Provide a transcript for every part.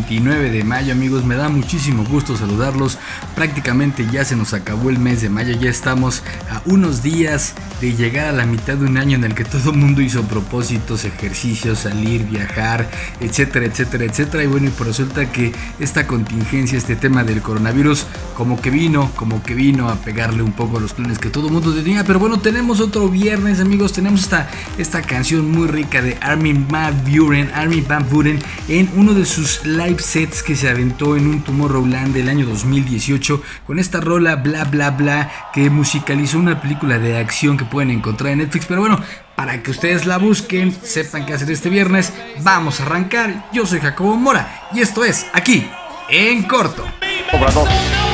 29 de mayo amigos, me da muchísimo gusto saludarlos. Prácticamente ya se nos acabó el mes de mayo, ya estamos a unos días de llegar a la mitad de un año en el que todo el mundo hizo propósitos, ejercicios, salir, viajar, etcétera, etcétera, etcétera. Y bueno, y pues resulta que esta contingencia, este tema del coronavirus, como que vino, como que vino a pegarle un poco a los planes que todo el mundo tenía. Pero bueno, tenemos otro viernes amigos, tenemos esta, esta canción muy rica de Armin Van Buren, Armin Van Buren en uno de sus live sets que se aventó en un Tomorrowland del año 2018 con esta rola bla bla bla que musicalizó una película de acción que pueden encontrar en Netflix. Pero bueno, para que ustedes la busquen, sepan qué hacer este viernes, vamos a arrancar. Yo soy Jacobo Mora y esto es aquí en corto. Obrador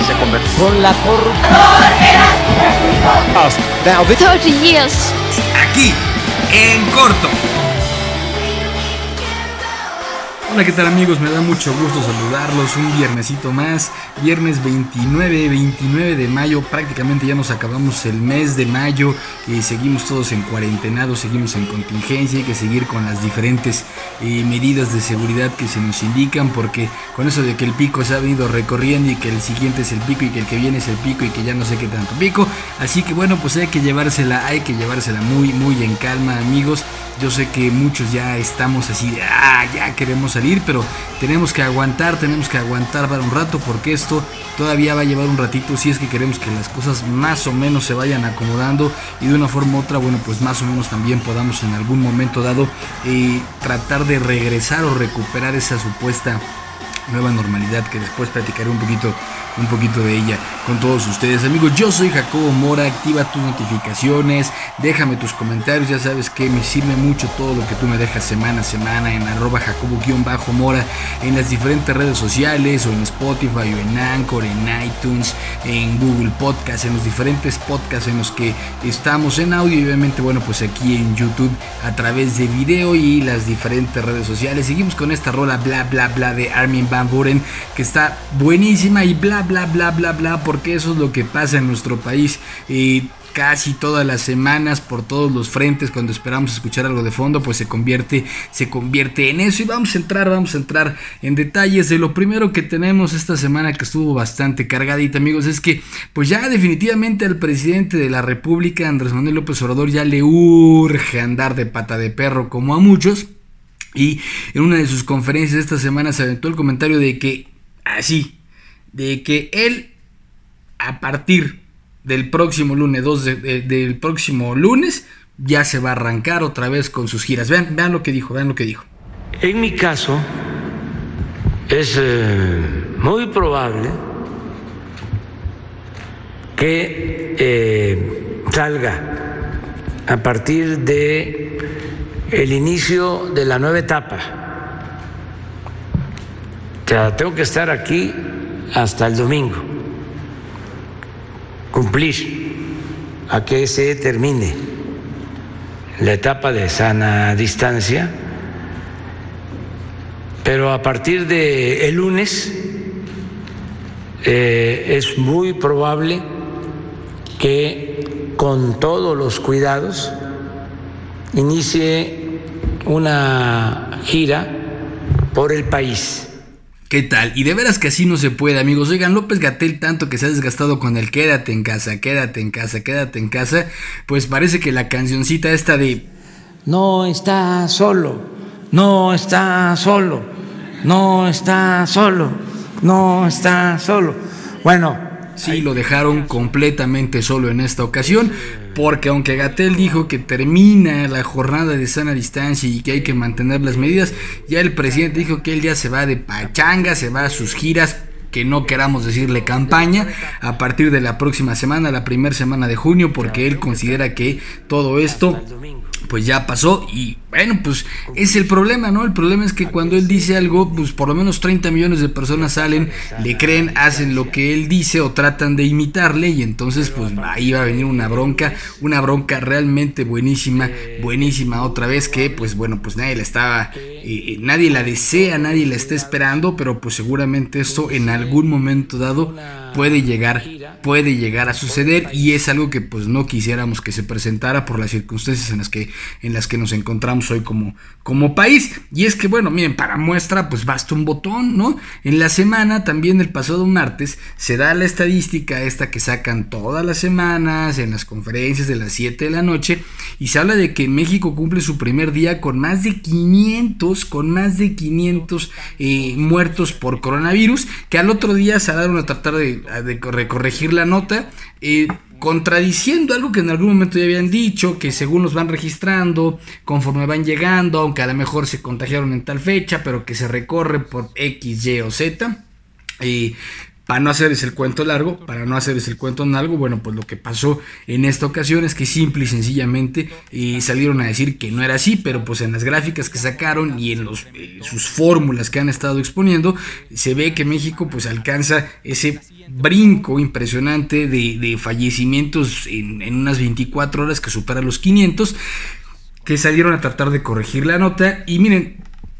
se convirtió con la corrupción. Now this 30 years. Aquí en corto. Hola, ¿qué tal amigos? Me da mucho gusto saludarlos un viernesito más, viernes 29, 29 de mayo, prácticamente ya nos acabamos el mes de mayo y seguimos todos en cuarentenados, seguimos en contingencia, hay que seguir con las diferentes eh, medidas de seguridad que se nos indican porque con eso de que el pico se ha venido recorriendo y que el siguiente es el pico y que el que viene es el pico y que ya no sé qué tanto pico, así que bueno, pues hay que llevársela, hay que llevársela muy, muy en calma amigos, yo sé que muchos ya estamos así, de, ah, ya queremos salir, pero tenemos que aguantar, tenemos que aguantar para un rato porque esto todavía va a llevar un ratito si es que queremos que las cosas más o menos se vayan acomodando y de una forma u otra, bueno, pues más o menos también podamos en algún momento dado eh, tratar de regresar o recuperar esa supuesta nueva normalidad que después platicaré un poquito un poquito de ella con todos ustedes. Amigos yo soy Jacobo Mora activa tus notificaciones déjame tus comentarios ya sabes que me sirve mucho todo lo que tú me dejas semana a semana en arroba jacobo-mora en las diferentes redes sociales o en Spotify o en Anchor en iTunes en Google Podcast en los diferentes podcasts en los que estamos en audio y obviamente bueno pues aquí en YouTube a través de video y las diferentes redes sociales. Seguimos con esta rola bla bla bla de Armin Van Buren que está buenísima y bla bla bla bla bla porque eso es lo que pasa en nuestro país. Y casi todas las semanas por todos los frentes cuando esperamos escuchar algo de fondo pues se convierte se convierte en eso. Y vamos a entrar vamos a entrar en detalles de lo primero que tenemos esta semana que estuvo bastante cargadita amigos. Es que pues ya definitivamente al presidente de la república Andrés Manuel López Obrador ya le urge andar de pata de perro como a muchos y en una de sus conferencias esta semana se aventó el comentario de que así de que él a partir del próximo lunes 2 de- de- del próximo lunes ya se va a arrancar otra vez con sus giras. Vean, vean lo que dijo, vean lo que dijo. En mi caso, es eh, muy probable que eh, salga a partir de el inicio de la nueva etapa. Tengo que estar aquí hasta el domingo, cumplir a que se termine la etapa de sana distancia pero a partir de el lunes eh, es muy probable que con todos los cuidados inicie una gira por el país. ¿Qué tal? Y de veras que así no se puede, amigos. Oigan, López Gatel tanto que se ha desgastado con el quédate en casa, quédate en casa, quédate en casa, pues parece que la cancioncita esta de No está solo, no está solo, no está solo, no está solo. Bueno, Sí, lo dejaron completamente solo en esta ocasión, porque aunque Gatel dijo que termina la jornada de sana distancia y que hay que mantener las medidas, ya el presidente dijo que él ya se va de pachanga, se va a sus giras que no queramos decirle campaña a partir de la próxima semana, la primera semana de junio, porque él considera que todo esto pues ya pasó y bueno, pues es el problema, ¿no? El problema es que cuando él dice algo, pues por lo menos 30 millones de personas salen, le creen, hacen lo que él dice o tratan de imitarle y entonces pues ahí va a venir una bronca, una bronca realmente buenísima, buenísima otra vez que pues bueno, pues nadie la estaba, eh, nadie la desea, nadie la está esperando, pero pues seguramente esto en algún momento dado puede llegar Puede llegar a suceder y es algo que pues no quisiéramos que se presentara por las circunstancias en las que, en las que nos encontramos hoy como, como país. Y es que bueno, miren, para muestra pues basta un botón, ¿no? En la semana, también el pasado martes, se da la estadística esta que sacan todas las semanas en las conferencias de las 7 de la noche y se habla de que México cumple su primer día con más de 500, con más de 500 eh, muertos por coronavirus, que al otro día se a tratar de, de corregir la nota. Eh, contradiciendo algo que en algún momento ya habían dicho, que según los van registrando, conforme van llegando, aunque a lo mejor se contagiaron en tal fecha, pero que se recorre por X, Y o Z. Eh, para no hacerles el cuento largo, para no hacerles el cuento en algo, bueno, pues lo que pasó en esta ocasión es que simple y sencillamente eh, salieron a decir que no era así, pero pues en las gráficas que sacaron y en los, eh, sus fórmulas que han estado exponiendo, se ve que México pues alcanza ese brinco impresionante de, fallecimientos en, en, unas 24 horas que supera los 500, que salieron a tratar de corregir la nota. Y miren,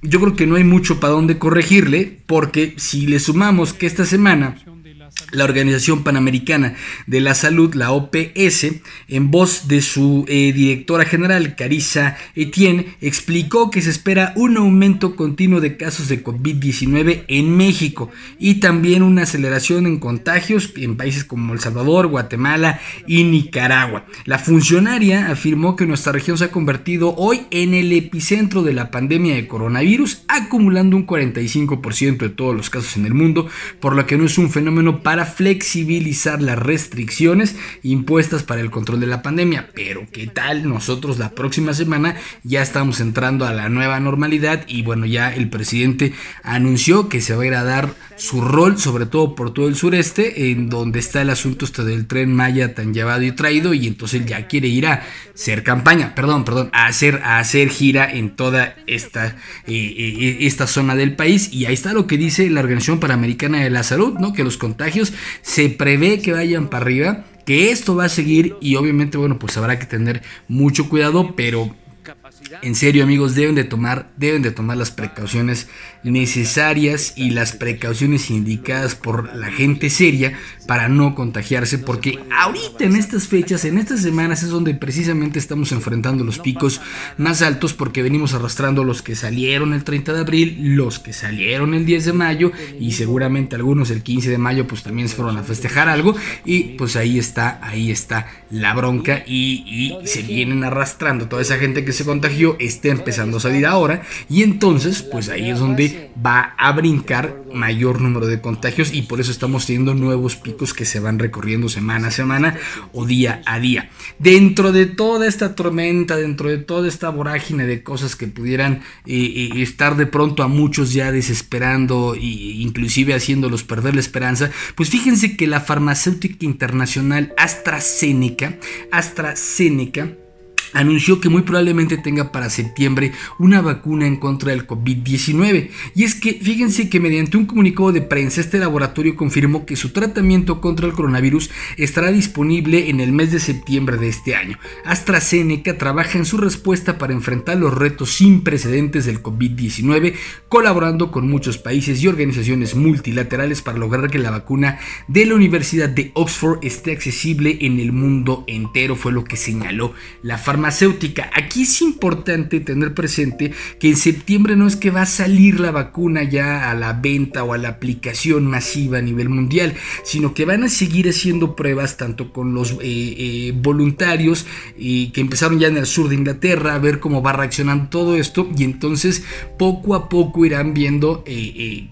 yo creo que no hay mucho para dónde corregirle, porque si le sumamos que esta semana la Organización Panamericana de la Salud, la OPS, en voz de su eh, directora general, Carissa Etienne, explicó que se espera un aumento continuo de casos de COVID-19 en México y también una aceleración en contagios en países como El Salvador, Guatemala y Nicaragua. La funcionaria afirmó que nuestra región se ha convertido hoy en el epicentro de la pandemia de coronavirus, acumulando un 45% de todos los casos en el mundo, por lo que no es un fenómeno para flexibilizar las restricciones impuestas para el control de la pandemia. Pero ¿qué tal? Nosotros la próxima semana ya estamos entrando a la nueva normalidad y bueno, ya el presidente anunció que se va a ir a dar su rol, sobre todo por todo el sureste, en donde está el asunto este del tren Maya tan llevado y traído y entonces él ya quiere ir a hacer campaña, perdón, perdón, a hacer, a hacer gira en toda esta, eh, eh, esta zona del país y ahí está lo que dice la Organización Panamericana de la Salud, ¿no? Que los contagios se prevé que vayan para arriba, que esto va a seguir y obviamente, bueno, pues habrá que tener mucho cuidado, pero en serio, amigos, deben de tomar, deben de tomar las precauciones necesarias y las precauciones indicadas por la gente seria para no contagiarse, porque ahorita en estas fechas, en estas semanas es donde precisamente estamos enfrentando los picos más altos porque venimos arrastrando los que salieron el 30 de abril, los que salieron el 10 de mayo y seguramente algunos el 15 de mayo pues también se fueron a festejar algo y pues ahí está, ahí está la bronca y, y se vienen arrastrando toda esa gente que se contagió está empezando a salir ahora y entonces pues ahí es donde va a brincar mayor número de contagios y por eso estamos teniendo nuevos picos que se van recorriendo semana a semana o día a día. Dentro de toda esta tormenta, dentro de toda esta vorágine de cosas que pudieran eh, eh, estar de pronto a muchos ya desesperando e inclusive haciéndolos perder la esperanza, pues fíjense que la farmacéutica internacional AstraZeneca, AstraZeneca, anunció que muy probablemente tenga para septiembre una vacuna en contra del COVID-19. Y es que fíjense que mediante un comunicado de prensa este laboratorio confirmó que su tratamiento contra el coronavirus estará disponible en el mes de septiembre de este año. AstraZeneca trabaja en su respuesta para enfrentar los retos sin precedentes del COVID-19, colaborando con muchos países y organizaciones multilaterales para lograr que la vacuna de la Universidad de Oxford esté accesible en el mundo entero, fue lo que señaló la farmacéutica farmacéutica. Aquí es importante tener presente que en septiembre no es que va a salir la vacuna ya a la venta o a la aplicación masiva a nivel mundial, sino que van a seguir haciendo pruebas tanto con los eh, eh, voluntarios eh, que empezaron ya en el sur de Inglaterra a ver cómo va reaccionando todo esto y entonces poco a poco irán viendo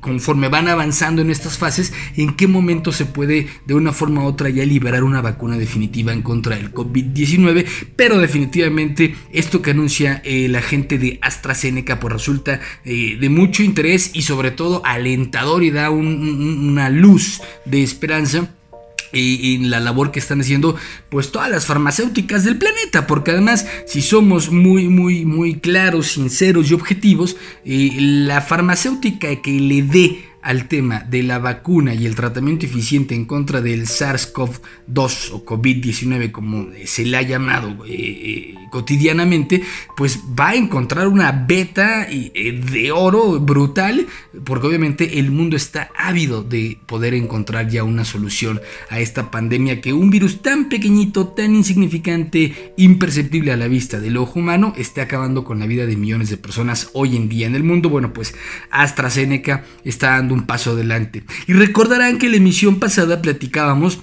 conforme van avanzando en estas fases en qué momento se puede de una forma u otra ya liberar una vacuna definitiva en contra del COVID-19, pero definitivamente esto que anuncia eh, la gente de AstraZeneca pues resulta eh, de mucho interés y sobre todo alentador y da una luz de esperanza en la labor que están haciendo pues todas las farmacéuticas del planeta porque además si somos muy muy muy claros sinceros y objetivos eh, la farmacéutica que le dé al tema de la vacuna y el tratamiento eficiente en contra del SARS-CoV-2 o COVID-19 como se le ha llamado eh, eh, cotidianamente, pues va a encontrar una beta eh, de oro brutal porque obviamente el mundo está ávido de poder encontrar ya una solución a esta pandemia que un virus tan pequeñito, tan insignificante, imperceptible a la vista del ojo humano, esté acabando con la vida de millones de personas hoy en día en el mundo. Bueno, pues AstraZeneca está dando un paso adelante. Y recordarán que la emisión pasada platicábamos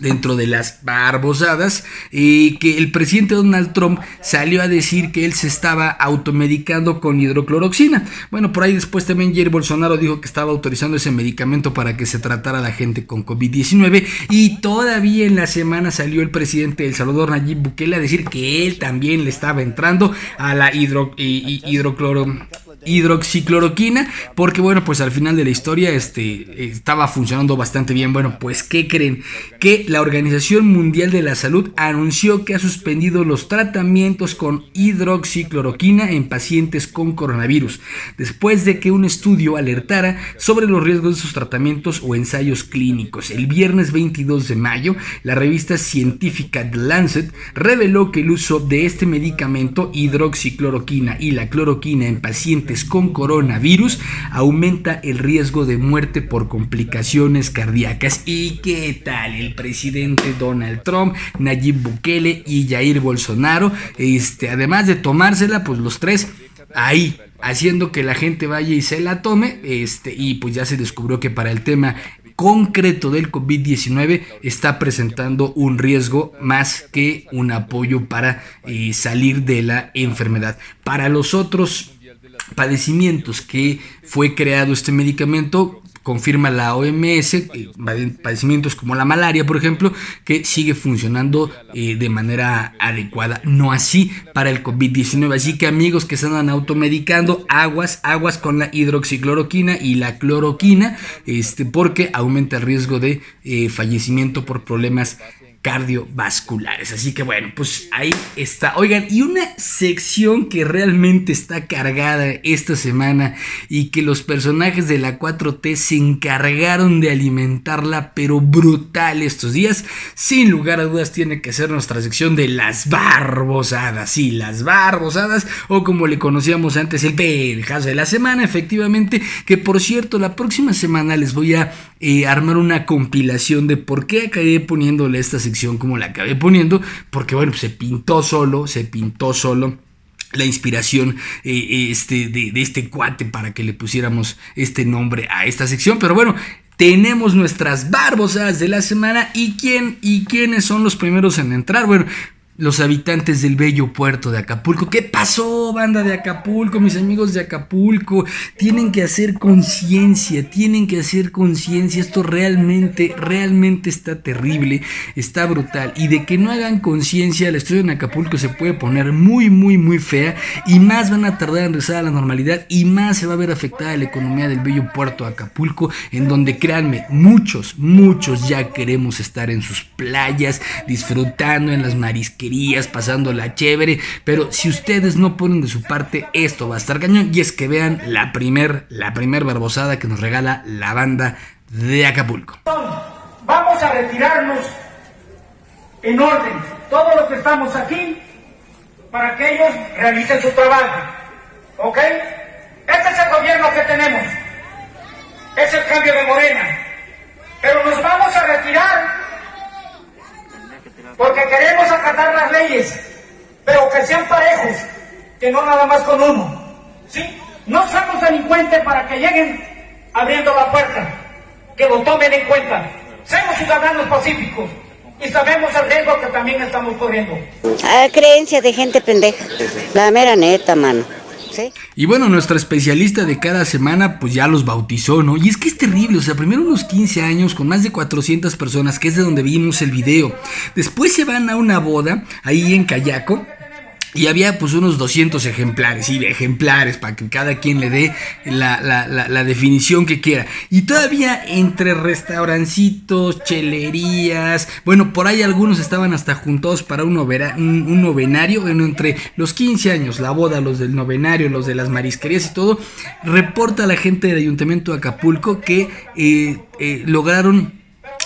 dentro de las barbosadas, y que el presidente Donald Trump salió a decir que él se estaba automedicando con hidrocloroxina. Bueno, por ahí después también Jair Bolsonaro dijo que estaba autorizando ese medicamento para que se tratara a la gente con COVID-19 y todavía en la semana salió el presidente El Salvador Nayib Bukele a decir que él también le estaba entrando a la hidro, hidrocloro hidroxicloroquina, porque bueno, pues al final de la historia este, estaba funcionando bastante bien. Bueno, pues ¿qué creen? Que la Organización Mundial de la Salud anunció que ha suspendido los tratamientos con hidroxicloroquina en pacientes con coronavirus, después de que un estudio alertara sobre los riesgos de sus tratamientos o ensayos clínicos. El viernes 22 de mayo, la revista científica The Lancet reveló que el uso de este medicamento, hidroxicloroquina y la cloroquina en pacientes con coronavirus aumenta el riesgo de muerte por complicaciones cardíacas. ¿Y qué tal el presidente Donald Trump, Nayib Bukele y Jair Bolsonaro? Este, además de tomársela, pues los tres ahí haciendo que la gente vaya y se la tome, este, y pues ya se descubrió que para el tema concreto del COVID-19 está presentando un riesgo más que un apoyo para eh, salir de la enfermedad. Para los otros padecimientos que fue creado este medicamento, confirma la OMS, eh, padecimientos como la malaria, por ejemplo, que sigue funcionando eh, de manera adecuada. No así para el COVID-19. Así que amigos que se andan automedicando, aguas, aguas con la hidroxicloroquina y la cloroquina, este, porque aumenta el riesgo de eh, fallecimiento por problemas cardiovasculares. Así que bueno, pues ahí está. Oigan, y una sección que realmente está cargada esta semana y que los personajes de la 4T se encargaron de alimentarla, pero brutal estos días, sin lugar a dudas tiene que ser nuestra sección de las barbosadas. Sí, las barbosadas, o como le conocíamos antes, el pendejazo de la semana, efectivamente, que por cierto, la próxima semana les voy a eh, armar una compilación de por qué acabé poniéndole esta sección como la acabé poniendo, porque bueno, se pintó solo, se pintó solo la inspiración eh, este, de, este cuate para que le pusiéramos este nombre a esta sección. Pero bueno, tenemos nuestras barbosas de la semana. ¿Y quién y quiénes son los primeros en entrar? Bueno, los habitantes del bello puerto de Acapulco. ¿Qué pasó, banda de Acapulco, mis amigos de Acapulco? Tienen que hacer conciencia, tienen que hacer conciencia. Esto realmente, realmente está terrible, está brutal. Y de que no hagan conciencia, la historia en Acapulco se puede poner muy, muy, muy fea. Y más van a tardar en regresar a la normalidad y más se va a ver afectada la economía del bello puerto de Acapulco, en donde créanme, muchos, muchos ya queremos estar en sus playas, disfrutando en las marisquerías pasando la chévere, pero si ustedes no ponen de su parte, esto va a estar cañón. Y es que vean la primer, la primer barbosada que nos regala la banda de Acapulco. Vamos a retirarnos en orden, todos los que estamos aquí, para que ellos realicen su trabajo. ¿Ok? Este es el gobierno que tenemos. Es el cambio de Morena. Pero nos vamos a retirar porque queremos acatar las leyes, pero que sean parejos, que no nada más con uno. ¿Sí? No somos delincuentes para que lleguen abriendo la puerta, que lo tomen en cuenta. Somos ciudadanos pacíficos y sabemos el riesgo que también estamos corriendo. A creencia de gente pendeja. La mera neta, mano. Y bueno, nuestra especialista de cada semana pues ya los bautizó, ¿no? Y es que es terrible, o sea, primero unos 15 años con más de 400 personas, que es de donde vimos el video. Después se van a una boda ahí en Cayaco y había pues unos 200 ejemplares, y ejemplares, para que cada quien le dé la, definición que quiera. Y todavía entre restaurancitos, chelerías, bueno, por ahí algunos estaban hasta juntos para un, un, novenario, bueno, entre los 15 años, la boda, los del novenario, los de las marisquerías y todo, reporta la gente del Ayuntamiento de Acapulco que eh, eh, lograron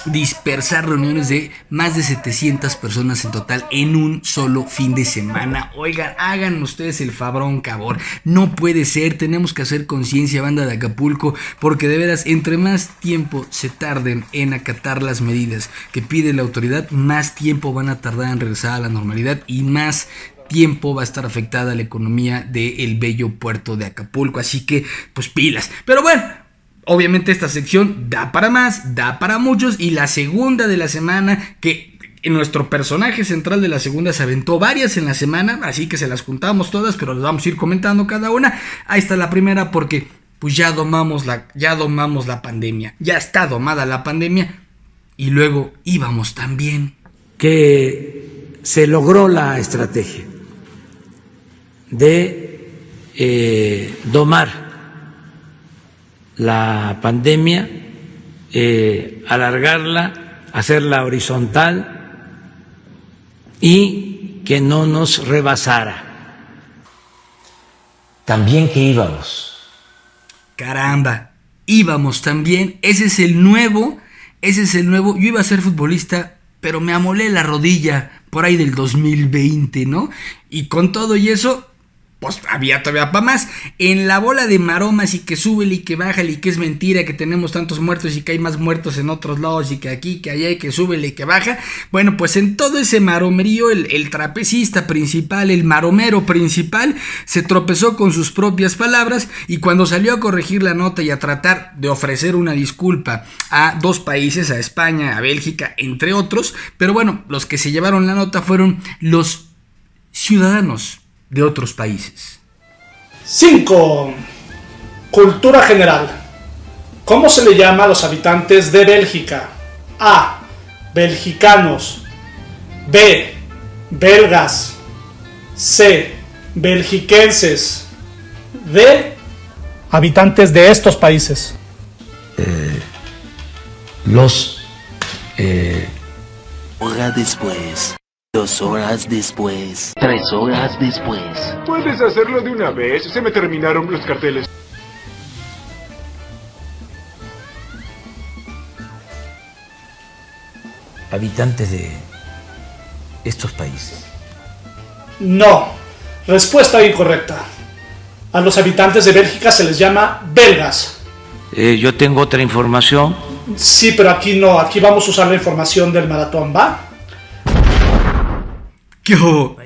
dispersar reuniones de más de 700 personas en total en un solo fin de semana. Oigan, hagan ustedes el fabrón cabor. No puede ser, tenemos que hacer conciencia, banda de Acapulco, porque de veras, entre más tiempo se tarden en acatar las medidas que pide la autoridad, más tiempo van a tardar en regresar a la normalidad y más tiempo va a estar afectada la economía del bello puerto de Acapulco. Así que, pues pilas. Pero bueno, Obviamente esta sección da para más, da para muchos y la segunda de la semana que nuestro personaje central de la segunda se aventó varias en la semana, así que se las juntamos todas, pero las vamos a ir comentando cada una. Ahí está la primera porque pues ya domamos la ya domamos la pandemia, ya está domada la pandemia y luego íbamos también que se logró la estrategia de eh, domar la pandemia, eh, alargarla, hacerla horizontal y que no nos rebasara. También que íbamos. Caramba, íbamos también. Ese es el nuevo, ese es el nuevo. Yo iba a ser futbolista, pero me amolé la rodilla por ahí del 2020, ¿no? Y con todo y eso, pues había todavía para más. En la bola de maromas y que sube y que baja y que es mentira que tenemos tantos muertos y que hay más muertos en otros lados y que aquí, que allá y que sube y que baja. Bueno, pues en todo ese maromerío, el, el trapecista principal, el maromero principal, se tropezó con sus propias palabras y cuando salió a corregir la nota y a tratar de ofrecer una disculpa a dos países, a España, a Bélgica, entre otros, pero bueno, los que se llevaron la nota fueron los ciudadanos de otros países. 5. Cultura general. ¿Cómo se le llama a los habitantes de Bélgica? A. Belgicanos. B. Belgas. C. Belgiquenses. D. Habitantes de estos países. Eh, los... Eh, después. Dos horas después. Tres horas después. Puedes hacerlo de una vez. Se me terminaron los carteles. Habitantes de estos países. No. Respuesta incorrecta. A los habitantes de Bélgica se les llama belgas. Eh, yo tengo otra información. Sí, pero aquí no. Aquí vamos a usar la información del maratón, ¿va? Que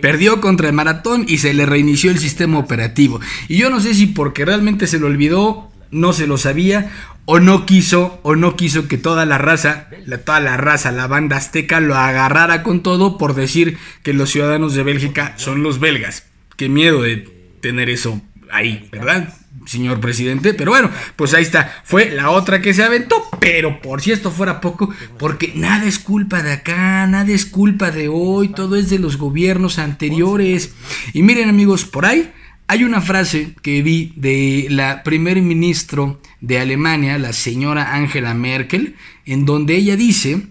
perdió contra el maratón y se le reinició el sistema operativo. Y yo no sé si porque realmente se lo olvidó, no se lo sabía, o no quiso, o no quiso que toda la raza, la, toda la raza, la banda azteca lo agarrara con todo por decir que los ciudadanos de Bélgica son los belgas. Qué miedo de tener eso ahí, ¿verdad? Señor presidente. Pero bueno, pues ahí está. Fue la otra que se aventó. Pero por si esto fuera poco, porque nada es culpa de acá, nada es culpa de hoy, todo es de los gobiernos anteriores. Y miren amigos, por ahí hay una frase que vi de la primer ministro de Alemania, la señora Angela Merkel, en donde ella dice,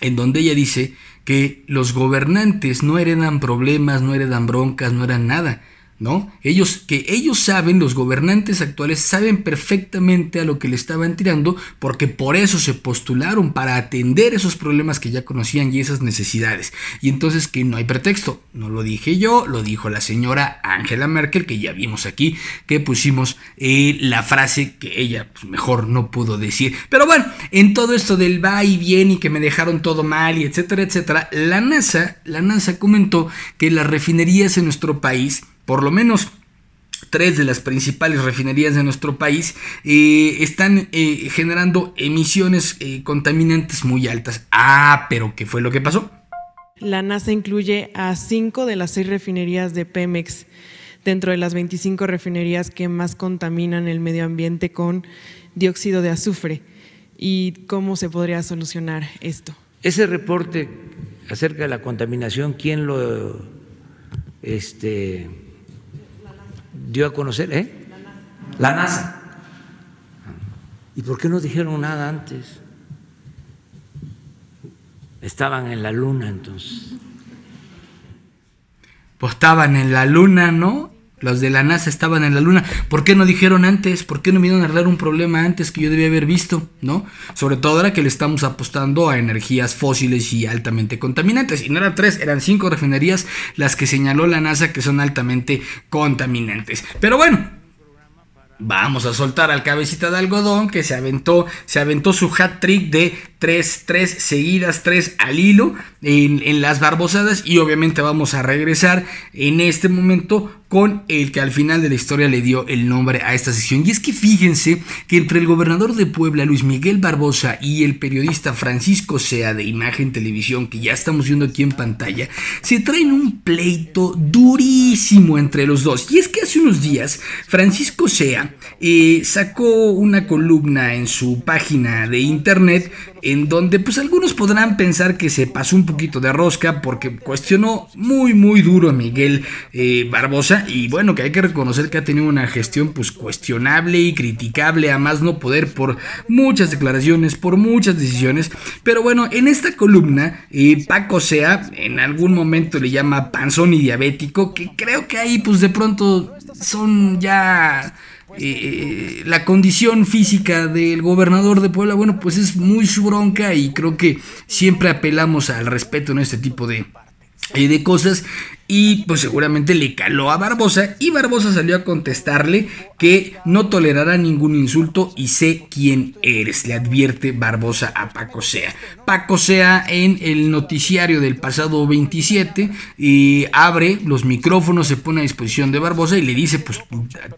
en donde ella dice que los gobernantes no heredan problemas, no heredan broncas, no eran nada ¿no? Ellos, que ellos saben, los gobernantes actuales saben perfectamente a lo que le estaban tirando, porque por eso se postularon para atender esos problemas que ya conocían y esas necesidades. Y entonces que no hay pretexto, no lo dije yo, lo dijo la señora Angela Merkel, que ya vimos aquí, que pusimos eh, la frase que ella pues, mejor no pudo decir. Pero bueno, en todo esto del va y viene y que me dejaron todo mal y etcétera, etcétera, la NASA, la NASA comentó que las refinerías en nuestro país por lo menos tres de las principales refinerías de nuestro país eh, están eh, generando emisiones eh, contaminantes muy altas. Ah, pero ¿qué fue lo que pasó? La NASA incluye a cinco de las seis refinerías de Pemex dentro de las 25 refinerías que más contaminan el medio ambiente con dióxido de azufre. ¿Y cómo se podría solucionar esto? Ese reporte acerca de la contaminación, ¿quién lo este, dio a conocer, ¿eh? La NASA. ¿Y por qué no dijeron nada antes? Estaban en la luna entonces. Pues estaban en la luna, ¿no? Los de la NASA estaban en la luna. ¿Por qué no dijeron antes? ¿Por qué no vinieron a arreglar un problema antes que yo debía haber visto? ¿No? Sobre todo ahora que le estamos apostando a energías fósiles y altamente contaminantes. Y no eran tres, eran cinco refinerías las que señaló la NASA que son altamente contaminantes. Pero bueno, Vamos a soltar al cabecita de algodón que se aventó, se aventó su hat trick de tres, tres seguidas, tres al hilo en, las barbosadas y obviamente vamos a regresar en este momento con el que al final de la historia le dio el nombre a esta sesión. Y es que fíjense que entre el gobernador de Puebla, Luis Miguel Barbosa, y el periodista Francisco Sea de Imagen Televisión, que ya estamos viendo aquí en pantalla, se traen un pleito durísimo entre los dos. Y es que hace unos días Francisco Sea eh, sacó una columna en su página de internet donde pues algunos podrán pensar que se pasó un poquito de rosca porque cuestionó muy muy duro a Miguel eh, Barbosa. Y bueno que hay que reconocer que ha tenido una gestión pues cuestionable y criticable a más no poder por muchas declaraciones, por muchas decisiones, pero bueno en esta columna eh, Paco Sea en algún momento le llama panzón y diabético que creo que ahí pues de pronto son ya eh, la condición física del gobernador de Puebla, bueno, pues es muy su bronca y creo que siempre apelamos al respeto en este tipo de, eh, de cosas y pues seguramente le caló a Barbosa y Barbosa salió a contestarle que no tolerará ningún insulto y sé quién eres, le advierte Barbosa a Paco Sea. Paco Sea en el noticiario del pasado 27 y abre los micrófonos, se pone a disposición de Barbosa y le dice pues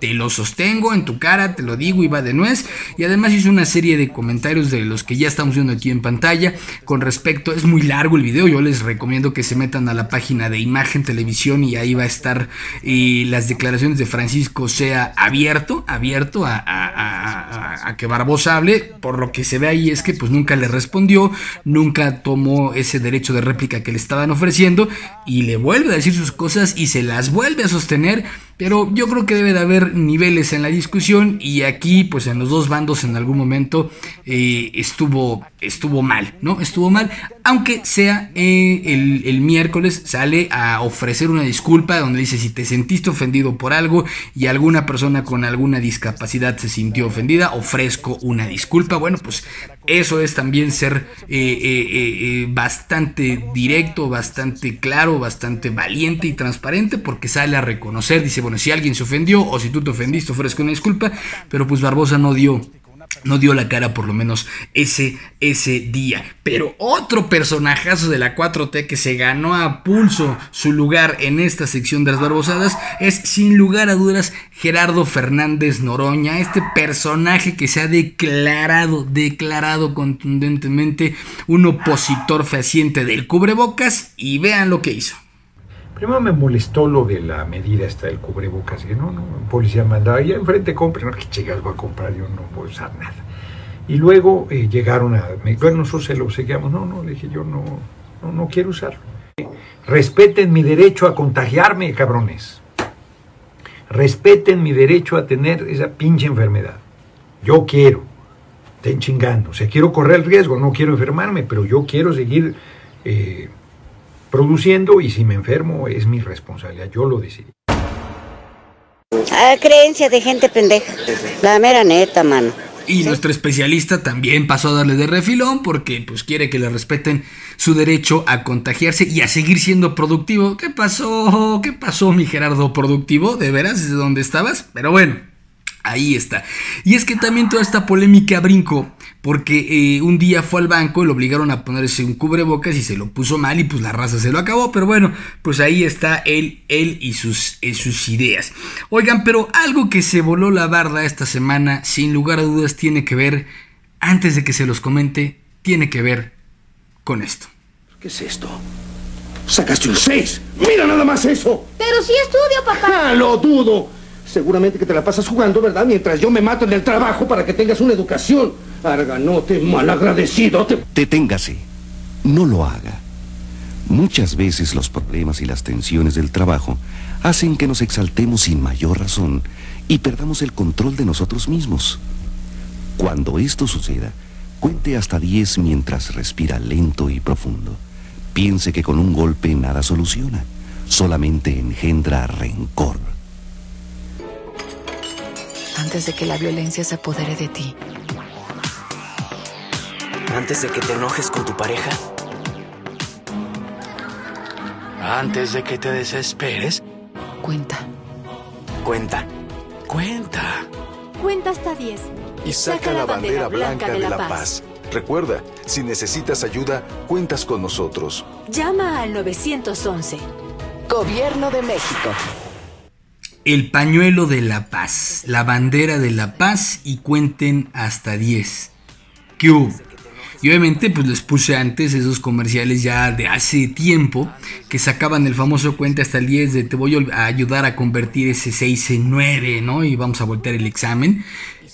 te lo sostengo en tu cara, te lo digo y va de nuez y además hizo una serie de comentarios de los que ya estamos viendo aquí en pantalla con respecto, es muy largo el video, yo les recomiendo que se metan a la página de imagen televisión y ahí va a estar eh, las declaraciones de Francisco Sea abierto, abierto a, a, que Barbosa hable. Por lo que se ve ahí es que pues nunca le respondió, nunca tomó ese derecho de réplica que le estaban ofreciendo y le vuelve a decir sus cosas y se las vuelve a sostener. Pero yo creo que debe de haber niveles en la discusión y aquí pues en los dos bandos en algún momento eh, estuvo, estuvo mal, ¿no? Estuvo mal, aunque sea eh, el, el, miércoles sale a ofrecer una disculpa donde dice si te sentiste ofendido por algo y alguna persona con alguna discapacidad se sintió ofendida, ofrezco una disculpa. Bueno, pues eso es también ser eh, bastante directo, bastante claro, bastante valiente y transparente porque sale a reconocer, dice, bueno, si alguien se ofendió o si tú te ofendiste, ofrezco una disculpa, pero pues Barbosa no dio no dio la cara por lo menos ese, ese día. Pero otro personajazo de la 4T que se ganó a pulso su lugar en esta sección de las barbosadas es sin lugar a dudas Gerardo Fernández Noroña, este personaje que se ha declarado, declarado contundentemente un opositor fehaciente del cubrebocas y vean lo que hizo. Primero me molestó lo de la medida esta del cubrebocas. Que no, no, el policía mandaba, allá enfrente compre. No, que chicas voy a comprar, yo no voy a usar nada. Y luego eh, llegaron a. Bueno, nosotros se lo seguíamos. No, no, dije, yo no, no, no quiero usarlo. Respeten mi derecho a contagiarme, cabrones. Respeten mi derecho a tener esa pinche enfermedad. Yo quiero. Estén chingando. O sea, quiero correr el riesgo, no quiero enfermarme, pero yo quiero seguir. Eh, produciendo y si me enfermo es mi responsabilidad, yo lo decidí. Ah, creencia de gente pendeja, la mera neta, mano. Y ¿Sí? nuestro especialista también pasó a darle de refilón porque pues quiere que le respeten su derecho a contagiarse y a seguir siendo productivo. ¿Qué pasó? ¿Qué pasó, mi Gerardo productivo? ¿De veras? ¿Desde dónde estabas? Pero bueno, ahí está. Y es que también toda esta polémica brincó porque eh, un día fue al banco y lo obligaron a ponerse un cubrebocas y se lo puso mal y pues la raza se lo acabó, pero bueno, pues ahí está él, él y sus, eh, sus ideas. Oigan, pero algo que se voló la barda esta semana, sin lugar a dudas, tiene que ver, antes de que se los comente, tiene que ver con esto. ¿Qué es esto? Sacaste un 6. Mira nada más eso. Pero sí estudio, papá. Ah, lo dudo. Seguramente que te la pasas jugando, ¿verdad? Mientras yo me mato en el trabajo para que tengas una educación. Arganote, malagradecido. Te... Deténgase. No lo haga. Muchas veces los problemas y las tensiones del trabajo hacen que nos exaltemos sin mayor razón y perdamos el control de nosotros mismos. Cuando esto suceda, cuente hasta 10 mientras respira lento y profundo. Piense que con un golpe nada soluciona, solamente engendra rencor. Antes de que la violencia se apodere de ti. Antes de que te enojes con tu pareja. Antes de que te desesperes. Cuenta. Cuenta. Cuenta. Cuenta hasta 10. Y saca, la bandera, blanca de la, paz. Recuerda, si necesitas ayuda, cuentas con nosotros. Llama al 911. Gobierno de México. El pañuelo de la paz, la bandera de la paz y cuenten hasta 10. ¿Qué hubo? Y obviamente pues les puse antes esos comerciales ya de hace tiempo que sacaban el famoso cuenta hasta el 10 de te voy a ayudar a convertir ese 6 en 9, ¿no? Y vamos a voltear el examen.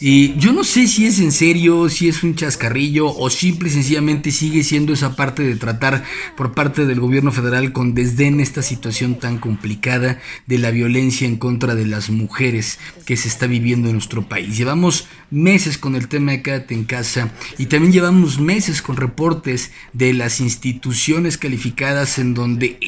Y yo no sé si es en serio, si es un chascarrillo o simple y sencillamente sigue siendo esa parte de tratar por parte del gobierno federal con desdén esta situación tan complicada de la violencia en contra de las mujeres que se está viviendo en nuestro país. Llevamos meses con el tema de quédate en casa y también llevamos meses con reportes de las instituciones calificadas en donde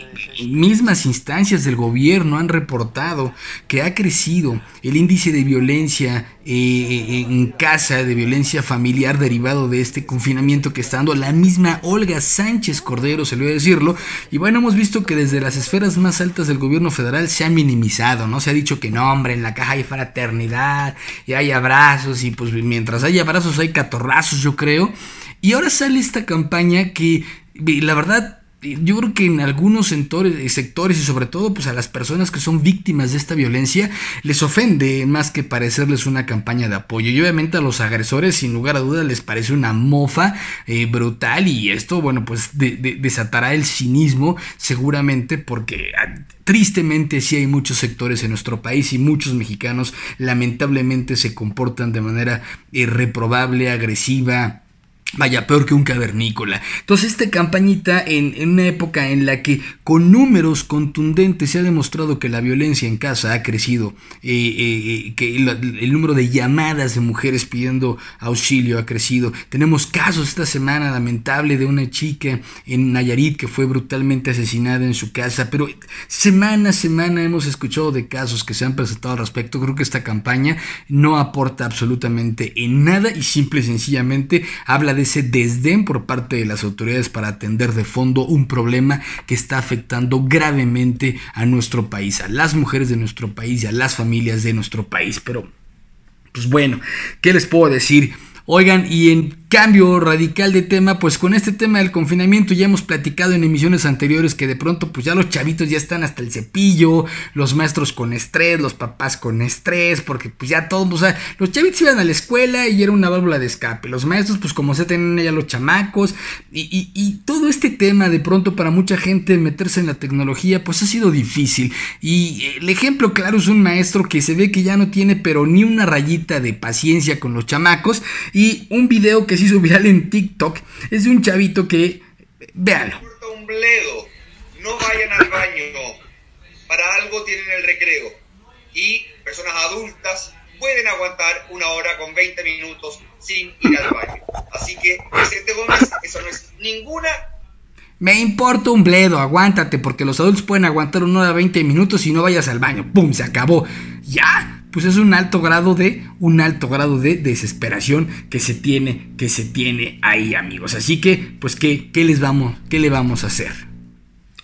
mismas instancias del gobierno han reportado que ha crecido el índice de violencia eh, en casa, de violencia familiar derivado de este confinamiento que está dando la misma Olga Sánchez Cordero, se le voy a decirlo. Y bueno, hemos visto que desde las esferas más altas del gobierno federal se ha minimizado, ¿no? Se ha dicho que no, hombre, en la caja hay fraternidad y hay abrazos y pues mientras hay abrazos hay catorrazos, yo creo. Y ahora sale esta campaña que la verdad yo creo que en algunos sectores, sectores y sobre todo pues a las personas que son víctimas de esta violencia les ofende más que parecerles una campaña de apoyo. Y obviamente a los agresores sin lugar a dudas les parece una mofa eh, brutal. Y esto bueno pues desatará el cinismo seguramente porque ah, tristemente sí hay muchos sectores en nuestro país y muchos mexicanos lamentablemente se comportan de manera irreprobable, agresiva Vaya, peor que un cavernícola. Entonces, esta campañita, en, una época en la que con números contundentes se ha demostrado que la violencia en casa ha crecido, eh, eh, eh, que el, número de llamadas de mujeres pidiendo auxilio ha crecido. Tenemos casos esta semana lamentable de una chica en Nayarit que fue brutalmente asesinada en su casa, pero semana a semana hemos escuchado de casos que se han presentado al respecto. Creo que esta campaña no aporta absolutamente en nada y simple y sencillamente habla ese desdén por parte de las autoridades para atender de fondo un problema que está afectando gravemente a nuestro país, a las mujeres de nuestro país y a las familias de nuestro país. Pero, pues bueno, ¿qué les puedo decir? Oigan, y en cambio radical de tema, pues con este tema del confinamiento ya hemos platicado en emisiones anteriores que de pronto pues ya los chavitos ya están hasta el cepillo, los maestros con estrés, los papás con estrés, porque pues ya todos, o sea, los chavitos iban a la escuela y era una válvula de escape, los maestros pues como se tienen ya los chamacos y, y todo este tema de pronto para mucha gente meterse en la tecnología pues ha sido difícil. Y el ejemplo claro es un maestro que se ve que ya no tiene pero ni una rayita de paciencia con los chamacos y un video que se hizo viral en TikTok es de un chavito que, véanlo. Un bledo, no vayan al baño, para algo tienen el recreo. Y personas adultas pueden aguantar una hora con 20 minutos sin ir al baño. Así que, Vicente Gómez, eso no es ninguna me importa un bledo, aguántate, porque los adultos pueden aguantar una hora 20 minutos y no vayas al baño. ¡Pum! Se acabó. ¡Ya! Pues es un alto grado de un alto grado de desesperación que se tiene que se tiene ahí amigos. Así que pues qué, qué les vamos qué le vamos a hacer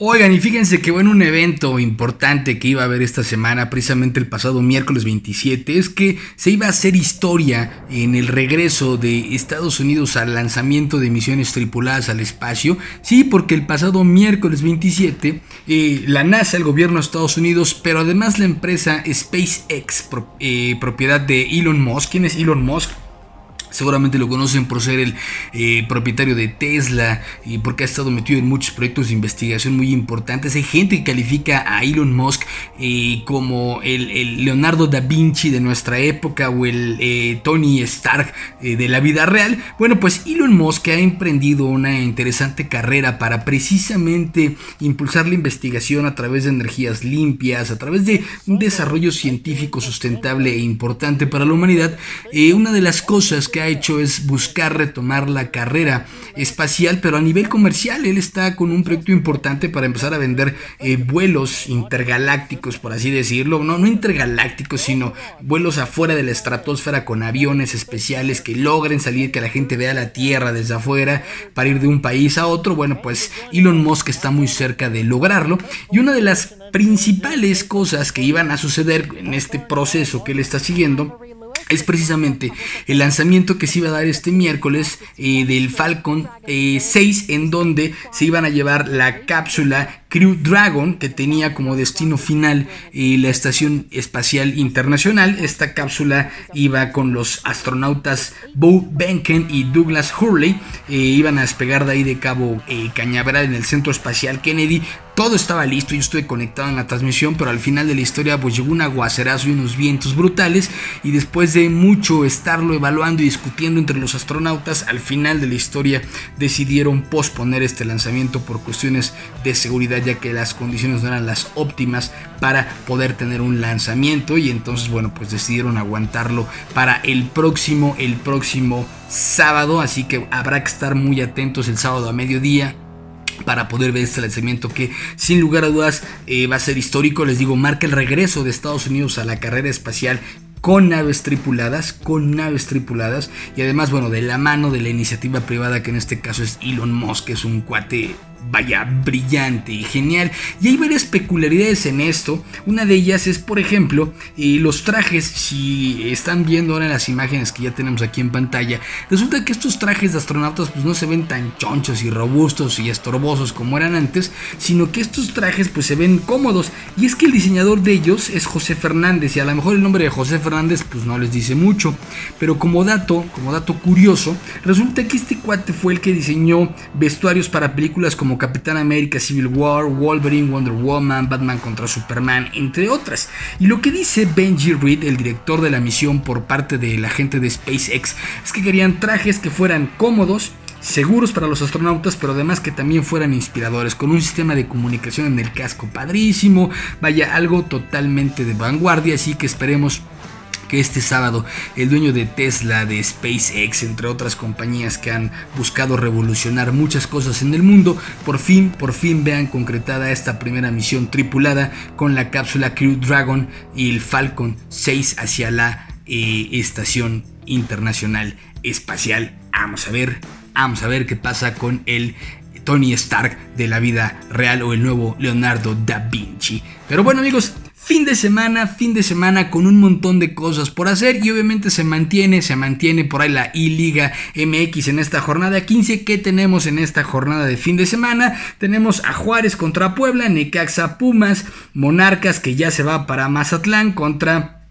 Oigan, y fíjense que bueno, un evento importante que iba a haber esta semana, precisamente el pasado miércoles 27, es que se iba a hacer historia en el regreso de Estados Unidos al lanzamiento de misiones tripuladas al espacio. Sí, porque el pasado miércoles 27, eh, la NASA, el gobierno de Estados Unidos, pero además la empresa SpaceX, eh, propiedad de Elon Musk. ¿Quién es Elon Musk? Seguramente lo conocen por ser el eh, propietario de Tesla y porque ha estado metido en muchos proyectos de investigación muy importantes. Hay gente que califica a Elon Musk eh, como el, Leonardo da Vinci de nuestra época o el eh, Tony Stark de la vida real. Bueno, pues Elon Musk ha emprendido una interesante carrera para precisamente impulsar la investigación a través de energías limpias, a través de un desarrollo científico sustentable e importante para la humanidad. una de las cosas que ha hecho es buscar retomar la carrera espacial, pero a nivel comercial. Él está con un proyecto importante para empezar a vender eh, vuelos intergalácticos, por así decirlo. No, no intergalácticos, sino vuelos afuera de la estratosfera con aviones especiales que logren salir, que la gente vea la Tierra desde afuera para ir de un país a otro. Bueno, pues Elon Musk está muy cerca de lograrlo. Y una de las principales cosas que iban a suceder en este proceso que él está siguiendo es precisamente el lanzamiento que se iba a dar este miércoles eh, del Falcon 6 eh, en donde se iban a llevar la cápsula Crew Dragon, que tenía como destino final eh, la Estación Espacial Internacional. Esta cápsula iba con los astronautas Bo Benken y Douglas Hurley. Eh, iban a despegar de ahí de Cabo eh, Cañaveral en el Centro Espacial Kennedy. Todo estaba listo, yo estuve conectado en la transmisión, pero al final de la historia pues llegó un aguacerazo y unos vientos brutales y después de mucho estarlo evaluando y discutiendo entre los astronautas, al final de la historia decidieron posponer este lanzamiento por cuestiones de seguridad ya que las condiciones no eran las óptimas para poder tener un lanzamiento y entonces bueno pues decidieron aguantarlo para el próximo el próximo sábado así que habrá que estar muy atentos el sábado a mediodía para poder ver este lanzamiento que sin lugar a dudas eh, va a ser histórico. Les digo, marca el regreso de Estados Unidos a la carrera espacial con naves tripuladas, con naves tripuladas y además, bueno, de la mano de la iniciativa privada que en este caso es Elon Musk, que es un cuate vaya, brillante y genial. Y hay varias peculiaridades en esto. Una de ellas es, por ejemplo, eh, los trajes. Si están viendo ahora las imágenes que ya tenemos aquí en pantalla, resulta que estos trajes de astronautas pues no se ven tan chonchos y robustos y estorbosos como eran antes, sino que estos trajes pues se ven cómodos. Y es que el diseñador de ellos es José Fernández y a lo mejor el nombre de José Fernández pues no les dice mucho. Pero como dato, como dato curioso, resulta que este cuate fue el que diseñó vestuarios para películas como Capitán América, Civil War, Wolverine, Wonder Woman, Batman contra Superman, entre otras. Y lo que dice Benji Reed, el director de la misión por parte de la gente de SpaceX, es que querían trajes que fueran cómodos, seguros para los astronautas, pero además que también fueran inspiradores, con un sistema de comunicación en el casco padrísimo, vaya algo totalmente de vanguardia, así que esperemos que este sábado el dueño de Tesla, de SpaceX, entre otras compañías que han buscado revolucionar muchas cosas en el mundo, por fin, por fin vean concretada esta primera misión tripulada con la cápsula Crew Dragon y el Falcon 6 hacia la eh, estación internacional espacial. Vamos a ver, vamos a ver qué pasa con el Tony Stark de la vida real o el nuevo Leonardo da Vinci. Pero bueno amigos, Fin de semana, fin de semana con un montón de cosas por hacer y obviamente se mantiene, se mantiene por ahí la I-Liga MX en esta jornada 15 que tenemos en esta jornada de fin de semana. Tenemos a Juárez contra Puebla, Necaxa Pumas, Monarcas que ya se va para Mazatlán contra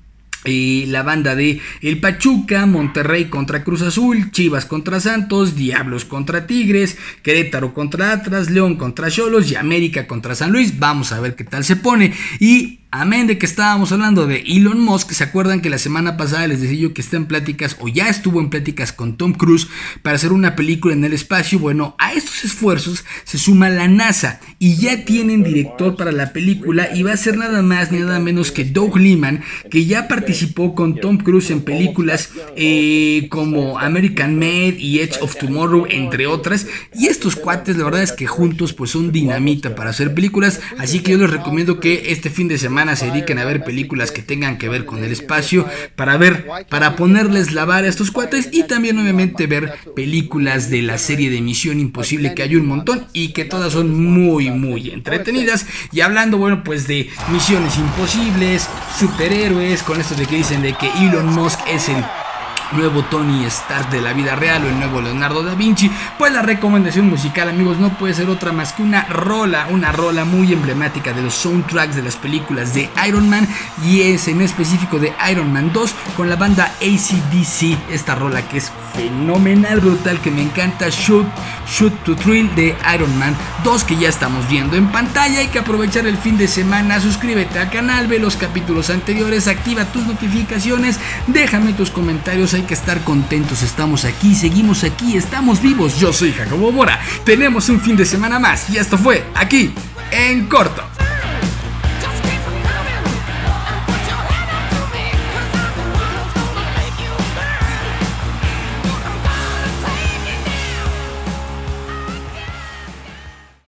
y la banda de El Pachuca, Monterrey contra Cruz Azul, Chivas contra Santos, Diablos contra Tigres, Querétaro contra Atlas, León contra Cholos y América contra San Luis. Vamos a ver qué tal se pone. Y Amén de que estábamos hablando de Elon Musk, ¿se acuerdan que la semana pasada les decía yo que está en pláticas o ya estuvo en pláticas con Tom Cruise para hacer una película en el espacio? Bueno, a estos esfuerzos se suma la NASA y ya tienen director para la película y va a ser nada más ni nada menos que Doug Liman, que ya participó con Tom Cruise en películas eh, como American Made y Edge of Tomorrow, entre otras. Y estos cuates, la verdad es que juntos pues son dinamita para hacer películas, así que yo les recomiendo que este fin de semana se dediquen a ver películas que tengan que ver con el espacio para ver, para ponerles la vara a estos cuates y también obviamente ver películas de la serie de Misión Imposible que hay un montón y que todas son muy muy entretenidas. Y hablando bueno pues de Misiones Imposibles, superhéroes, con esto de que dicen de que Elon Musk es el nuevo Tony Stark de la vida real o el nuevo Leonardo da Vinci, pues la recomendación musical amigos no puede ser otra más que una rola, una rola muy emblemática de los soundtracks de las películas de Iron Man y es en específico de Iron Man 2 con la banda ACDC, esta rola que es fenomenal, brutal, que me encanta, Shoot, Shoot to Thrill de Iron Man 2 que ya estamos viendo en pantalla, hay que aprovechar el fin de semana, suscríbete al canal, ve los capítulos anteriores, activa tus notificaciones, déjame tus comentarios, hay que estar contentos, estamos aquí, seguimos aquí, estamos vivos, yo soy Jacobo Mora, tenemos un fin de semana más y esto fue aquí en corto.